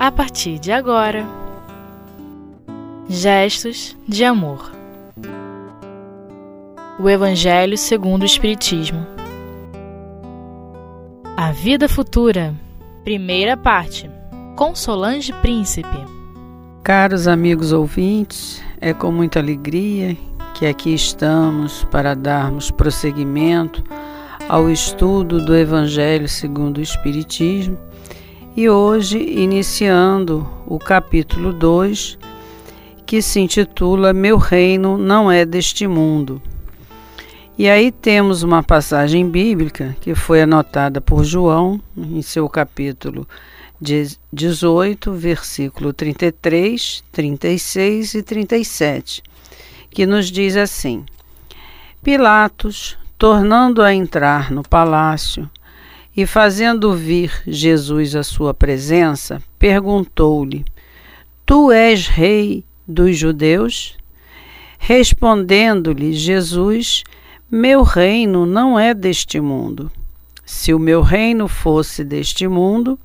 a partir de agora. Gestos de amor. O Evangelho segundo o Espiritismo. A vida futura. Primeira parte. Com Solange Príncipe. Caros amigos ouvintes, é com muita alegria que aqui estamos para darmos prosseguimento ao estudo do Evangelho segundo o Espiritismo e hoje iniciando o capítulo 2, que se intitula Meu Reino não é deste mundo. E aí temos uma passagem bíblica que foi anotada por João em seu capítulo 18, versículo 33, 36 e 37, que nos diz assim: Pilatos, tornando a entrar no palácio, e fazendo vir Jesus à sua presença, perguntou-lhe: Tu és rei dos judeus? Respondendo-lhe Jesus: Meu reino não é deste mundo. Se o meu reino fosse deste mundo,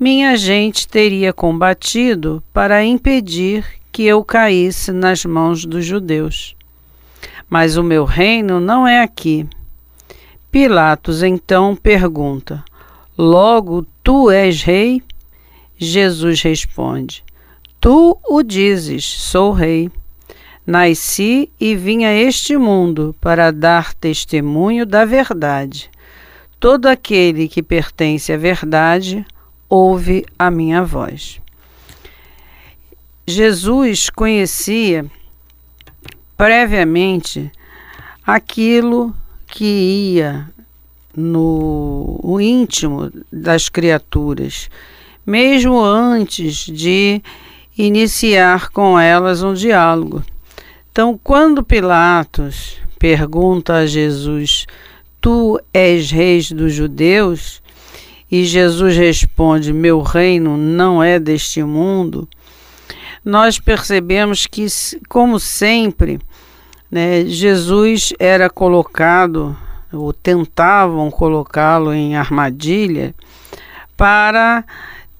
minha gente teria combatido para impedir que eu caísse nas mãos dos judeus. Mas o meu reino não é aqui. Pilatos então pergunta: Logo tu és rei? Jesus responde: Tu o dizes, sou rei. Nasci e vim a este mundo para dar testemunho da verdade. Todo aquele que pertence à verdade ouve a minha voz. Jesus conhecia previamente aquilo que ia no íntimo das criaturas, mesmo antes de iniciar com elas um diálogo. Então, quando Pilatos pergunta a Jesus: Tu és rei dos judeus? E Jesus responde: Meu reino não é deste mundo. Nós percebemos que, como sempre, né, Jesus era colocado, ou tentavam colocá-lo em armadilha, para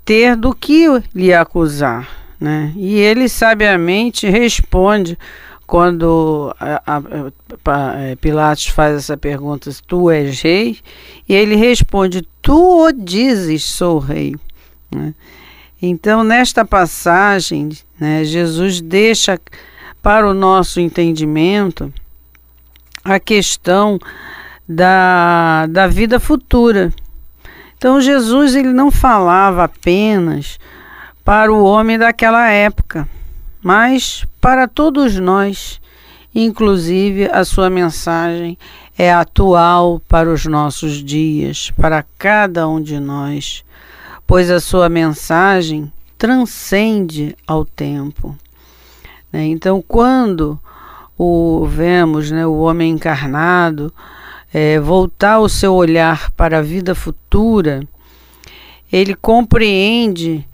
ter do que lhe acusar. Né? E ele sabiamente responde quando a, a, a, é, Pilatos faz essa pergunta: Tu és rei? E ele responde: Tu o dizes, sou rei. Né? Então, nesta passagem, né, Jesus deixa para o nosso entendimento a questão da, da vida futura. Então Jesus ele não falava apenas para o homem daquela época, mas para todos nós. Inclusive a sua mensagem é atual para os nossos dias, para cada um de nós, pois a sua mensagem transcende ao tempo. Né? Então, quando o vemos né, o homem encarnado é, voltar o seu olhar para a vida futura, ele compreende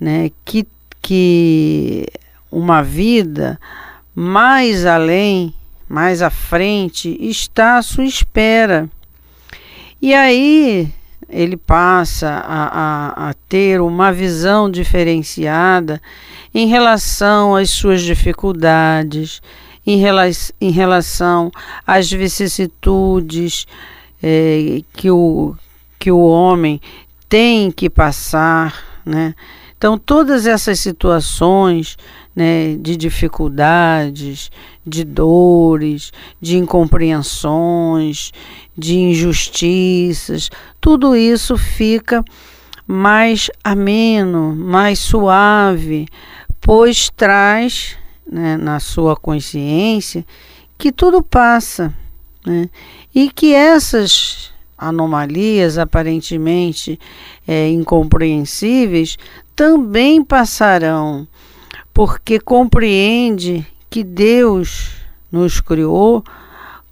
né, que, que uma vida mais além, mais à frente, está à sua espera. E aí ele passa a, a, a ter uma visão diferenciada em relação às suas dificuldades, em, rela em relação às vicissitudes é, que, o, que o homem tem que passar, né? Então, todas essas situações né, de dificuldades, de dores, de incompreensões, de injustiças, tudo isso fica mais ameno, mais suave, pois traz né, na sua consciência que tudo passa né, e que essas anomalias aparentemente é, incompreensíveis também passarão, porque compreende que Deus nos criou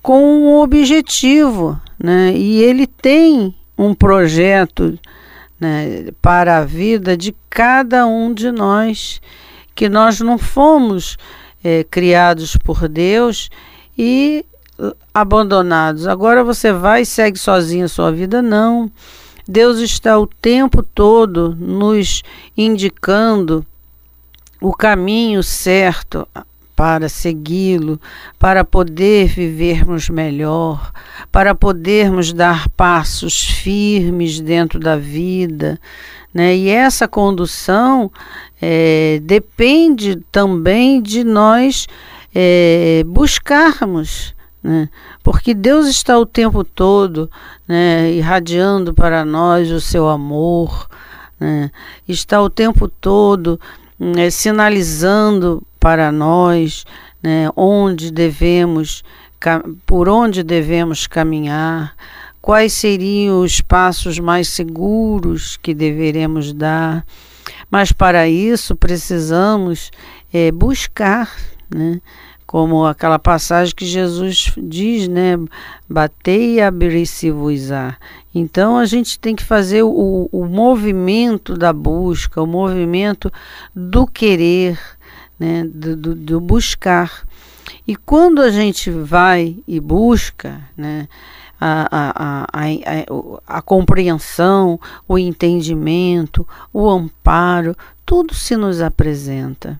com um objetivo, né? E Ele tem um projeto né, para a vida de cada um de nós, que nós não fomos é, criados por Deus e abandonados. Agora você vai e segue sozinho a sua vida, não. Deus está o tempo todo nos indicando o caminho certo para segui-lo, para poder vivermos melhor, para podermos dar passos firmes dentro da vida. Né? E essa condução é, depende também de nós é, buscarmos. Né? Porque Deus está o tempo todo né, irradiando para nós o seu amor, né? está o tempo todo né, sinalizando para nós né, onde devemos, por onde devemos caminhar, quais seriam os passos mais seguros que deveremos dar. Mas para isso precisamos é, buscar, né? como aquela passagem que Jesus diz, né? Batei e abri-se-vos-á. Então a gente tem que fazer o, o movimento da busca, o movimento do querer, né? do, do, do buscar. E quando a gente vai e busca, né? A, a, a, a, compreensão, o entendimento, o amparo, tudo se nos apresenta.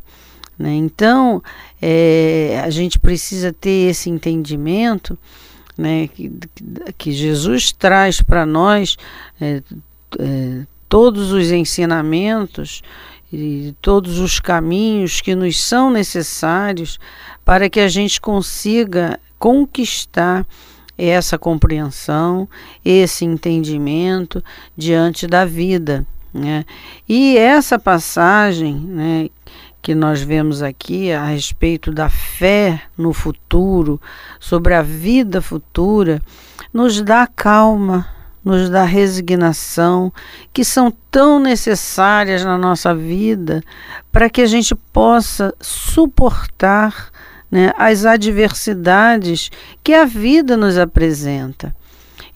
Né? Então, é, a gente precisa ter esse entendimento né, que, que Jesus traz para nós é, é, todos os ensinamentos e todos os caminhos que nos são necessários para que a gente consiga conquistar essa compreensão, esse entendimento diante da vida. Né? E essa passagem né, que nós vemos aqui a respeito da fé no futuro, sobre a vida futura, nos dá calma, nos dá resignação, que são tão necessárias na nossa vida para que a gente possa suportar né, as adversidades que a vida nos apresenta.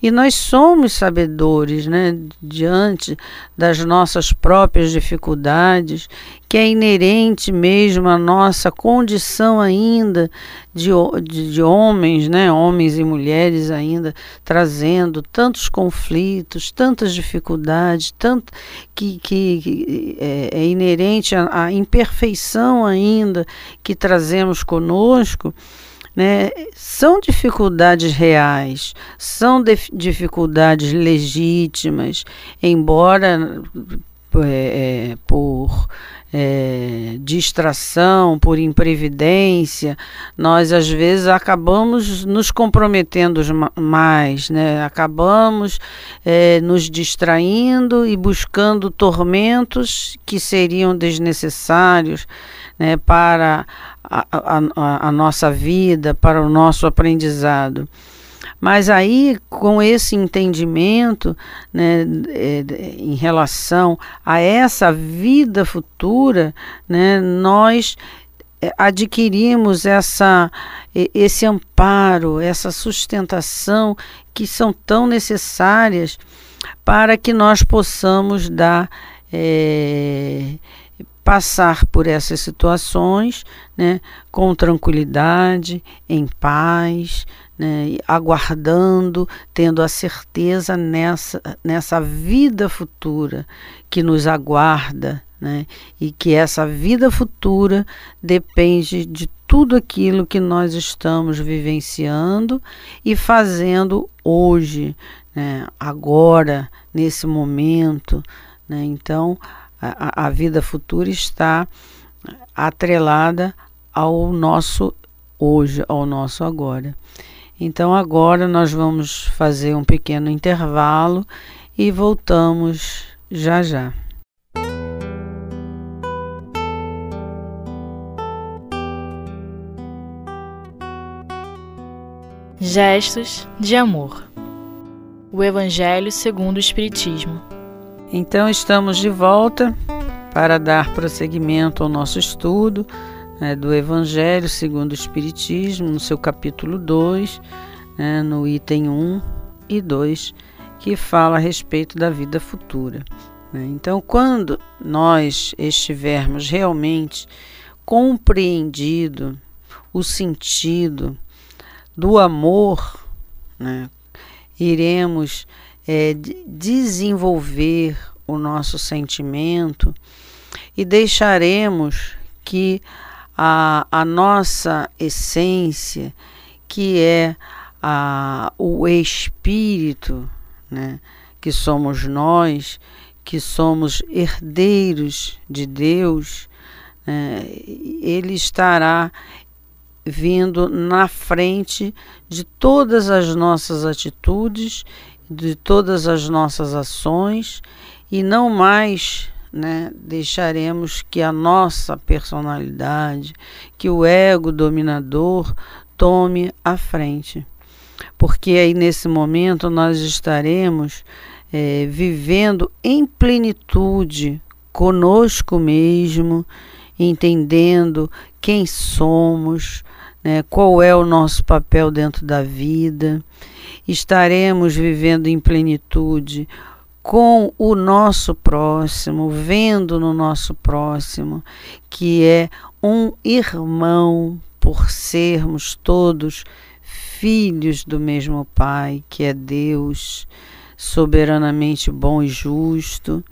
E nós somos sabedores, né, diante das nossas próprias dificuldades, que é inerente mesmo à nossa condição ainda de, de, de homens, né, homens e mulheres ainda trazendo tantos conflitos, tantas dificuldades, tanto que, que, que é, é inerente à, à imperfeição ainda que trazemos conosco né, são dificuldades reais, são dificuldades legítimas, embora é, é, por é, distração, por imprevidência, nós às vezes acabamos nos comprometendo mais, né? acabamos é, nos distraindo e buscando tormentos que seriam desnecessários né, para a, a, a nossa vida, para o nosso aprendizado. Mas aí, com esse entendimento né, é, em relação a essa vida futura, né, nós é, adquirimos essa, esse amparo, essa sustentação que são tão necessárias para que nós possamos dar é, passar por essas situações né, com tranquilidade, em paz, né, aguardando, tendo a certeza nessa, nessa vida futura que nos aguarda, né, e que essa vida futura depende de tudo aquilo que nós estamos vivenciando e fazendo hoje, né, agora, nesse momento. Né, então, a, a vida futura está atrelada ao nosso hoje, ao nosso agora. Então, agora nós vamos fazer um pequeno intervalo e voltamos já já. Gestos de amor. O Evangelho segundo o Espiritismo. Então estamos de volta para dar prosseguimento ao nosso estudo né, do Evangelho segundo o Espiritismo, no seu capítulo 2, né, no item 1 e 2, que fala a respeito da vida futura. Né. Então, quando nós estivermos realmente compreendido o sentido do amor, né, iremos é, desenvolver o nosso sentimento e deixaremos que a, a nossa essência, que é a, o espírito, né, que somos nós, que somos herdeiros de Deus, né, ele estará vindo na frente de todas as nossas atitudes, de todas as nossas ações e não mais né, deixaremos que a nossa personalidade, que o ego dominador tome a frente. Porque aí nesse momento nós estaremos é, vivendo em plenitude conosco mesmo, entendendo quem somos, né, qual é o nosso papel dentro da vida. Estaremos vivendo em plenitude com o nosso próximo, vendo no nosso próximo que é um irmão, por sermos todos filhos do mesmo Pai, que é Deus, soberanamente bom e justo,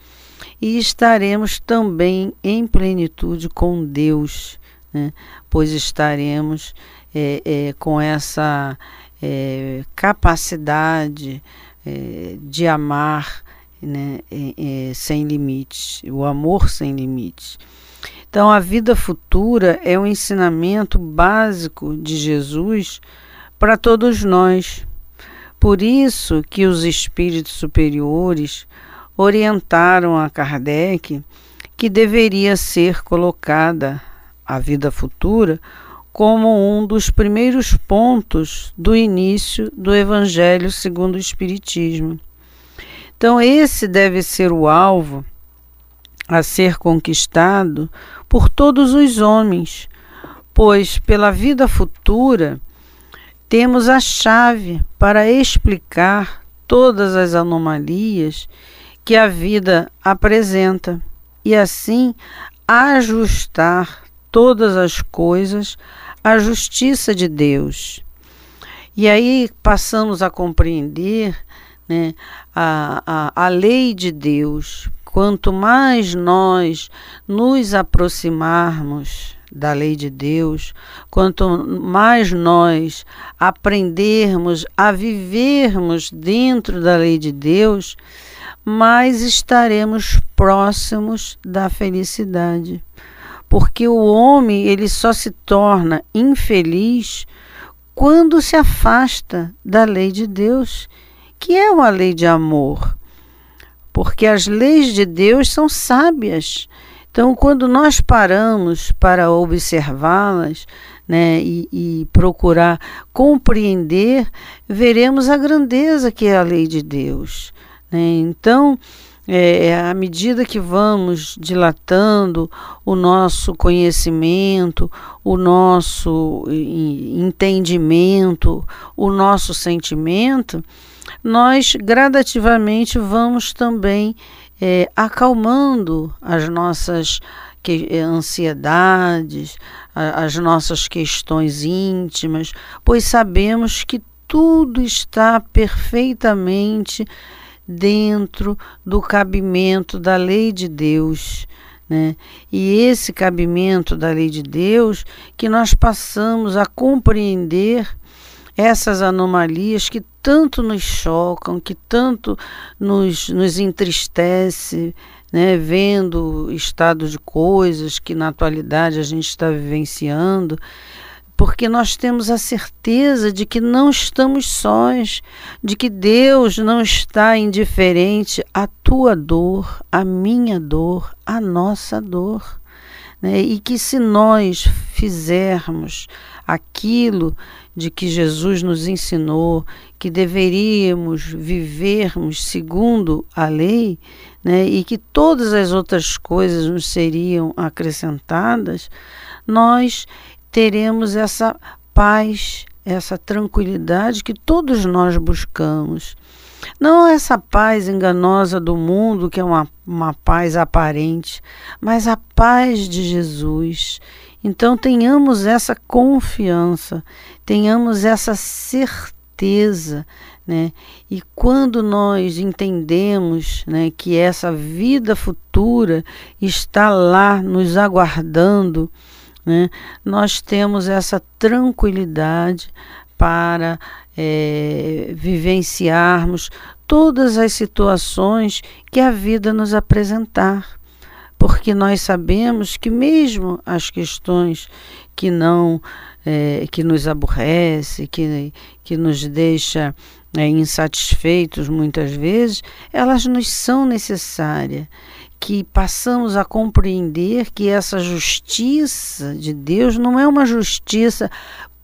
e estaremos também em plenitude com Deus, né? pois estaremos é, é, com essa é, capacidade é, de amar né, sem limites, o amor sem limites. Então, a vida futura é um ensinamento básico de Jesus para todos nós. Por isso que os espíritos superiores orientaram a Kardec que deveria ser colocada a vida futura como um dos primeiros pontos do início do Evangelho segundo o Espiritismo. Então, esse deve ser o alvo a ser conquistado por todos os homens, pois pela vida futura temos a chave para explicar todas as anomalias que a vida apresenta e assim ajustar todas as coisas à justiça de Deus. E aí passamos a compreender né, a, a, a lei de Deus. Quanto mais nós nos aproximarmos da lei de Deus, quanto mais nós aprendermos a vivermos dentro da lei de Deus, mais estaremos próximos da felicidade. Porque o homem, ele só se torna infeliz quando se afasta da lei de Deus que é uma lei de amor? Porque as leis de Deus são sábias. Então, quando nós paramos para observá-las né, e, e, procurar compreender, veremos a grandeza que é a lei de Deus. Né? Então, é, é à medida que vamos dilatando o nosso conhecimento, o nosso entendimento, o nosso sentimento, nós gradativamente vamos também é, acalmando as nossas que, é, ansiedades, a, as nossas questões íntimas, pois sabemos que tudo está perfeitamente dentro do cabimento da lei de Deus. Né? E esse cabimento da lei de Deus que nós passamos a compreender essas anomalias que tanto nos chocam, que tanto nos, nos entristece, né, vendo o estado de coisas que na atualidade a gente está vivenciando, porque nós temos a certeza de que não estamos sós, de que Deus não está indiferente à tua dor, à minha dor, à nossa dor. Né? E que se nós fizermos aquilo de que Jesus nos ensinou, que deveríamos vivermos segundo a lei, né, e que todas as outras coisas nos seriam acrescentadas, nós teremos essa paz, essa tranquilidade que todos nós buscamos. Não essa paz enganosa do mundo, que é uma, uma paz aparente, mas a paz de Jesus então tenhamos essa confiança, tenhamos essa certeza né? E quando nós entendemos, né, que essa vida futura está lá nos aguardando, né, nós temos essa tranquilidade para é, vivenciarmos todas as situações que a vida nos apresentar porque nós sabemos que mesmo as questões que não é, que nos aborrece, que, que nos deixa é, insatisfeitos muitas vezes, elas nos são necessárias. Que passamos a compreender que essa justiça de Deus não é uma justiça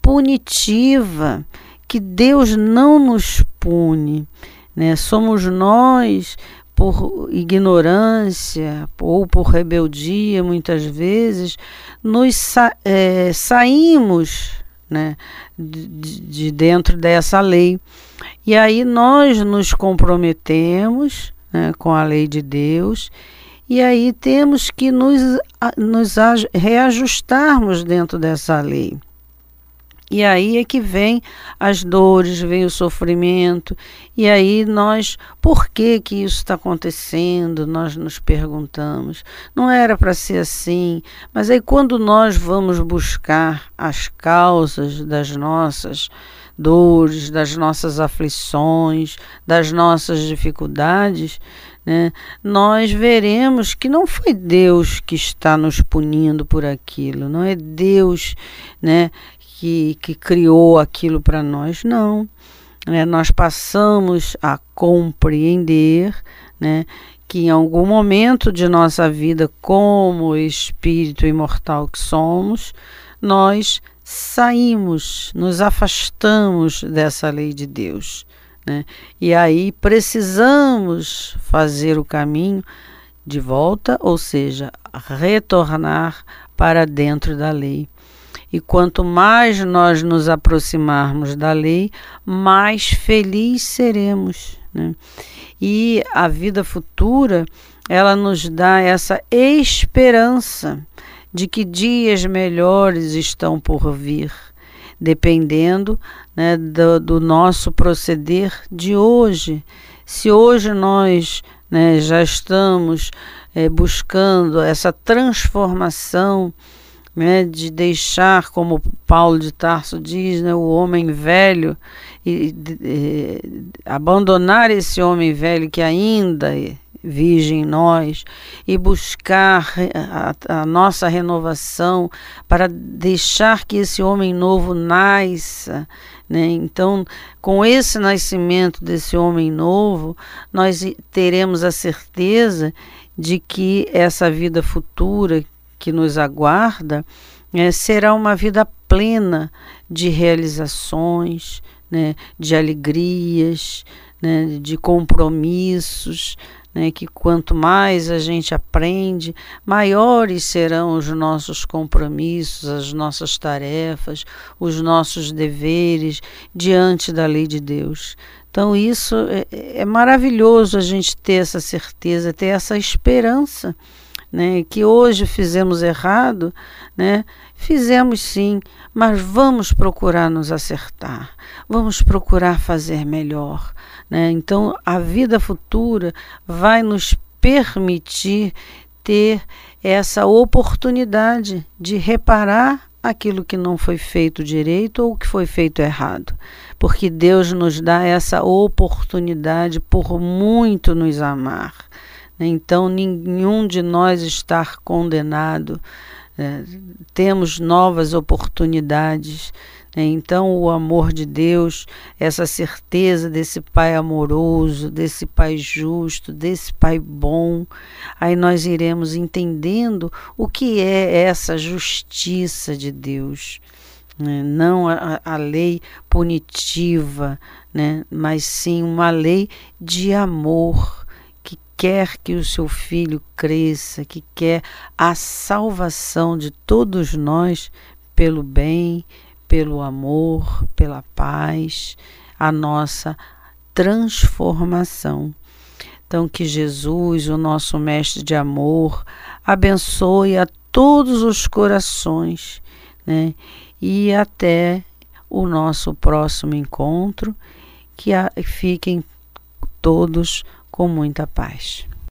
punitiva, que Deus não nos pune. Né? Somos nós por ignorância ou por rebeldia, muitas vezes, nos sa é, saímos né, de, de, dentro dessa lei. E aí nós nos comprometemos né, com a lei de Deus, e aí temos que nos, nos reajustarmos dentro dessa lei. E aí é que vem as dores, vem o sofrimento. E aí nós, por que que isso está acontecendo? Nós nos perguntamos. Não era para ser assim. Mas aí quando nós vamos buscar as causas das nossas dores, das nossas aflições, das nossas dificuldades, né, nós veremos que não foi Deus que está nos punindo por aquilo, não é Deus né, que, que criou aquilo para nós, não. Né? Nós passamos a compreender né, que em algum momento de nossa vida, como espírito imortal que somos, nós saímos, nos afastamos dessa lei de Deus. Né? E aí precisamos fazer o caminho de volta, ou seja, retornar para dentro da lei. E quanto mais nós nos aproximarmos da lei, mais felizes seremos. Né? E a vida futura, ela nos dá essa esperança de que dias melhores estão por vir, dependendo né, do, do, nosso proceder de hoje. Se hoje nós né, já estamos é, buscando essa transformação, né, de deixar, como Paulo de Tarso diz, né, o homem velho, e, abandonar esse homem velho que ainda vive em nós e buscar a, a, nossa renovação para deixar que esse homem novo nasça. Né? Então, com esse nascimento desse homem novo, nós teremos a certeza de que essa vida futura que nos aguarda é, será uma vida plena de realizações, né, de alegrias, né, de compromissos, né, que quanto mais a gente aprende, maiores serão os nossos compromissos, as nossas tarefas, os nossos deveres diante da lei de Deus. Então, isso é, é maravilhoso a gente ter essa certeza, ter essa esperança né, que hoje fizemos errado, né, fizemos sim, mas vamos procurar nos acertar, vamos procurar fazer melhor. Né? Então, a vida futura vai nos permitir ter essa oportunidade de reparar aquilo que não foi feito direito ou que foi feito errado. Porque Deus nos dá essa oportunidade por muito nos amar. Né? Então, nenhum de nós está condenado. É, temos novas oportunidades. Né? Então, o amor de Deus, essa certeza desse Pai amoroso, desse Pai justo, desse Pai bom, aí nós iremos entendendo o que é essa justiça de Deus. Né? Não a, a lei punitiva, né? mas sim uma lei de amor quer que o seu filho cresça, que quer a salvação de todos nós pelo bem, pelo amor, pela paz, a nossa transformação. Então, que Jesus, o nosso Mestre de amor, abençoe a todos os corações, né? E até o nosso próximo encontro que fiquem todos com muita paz.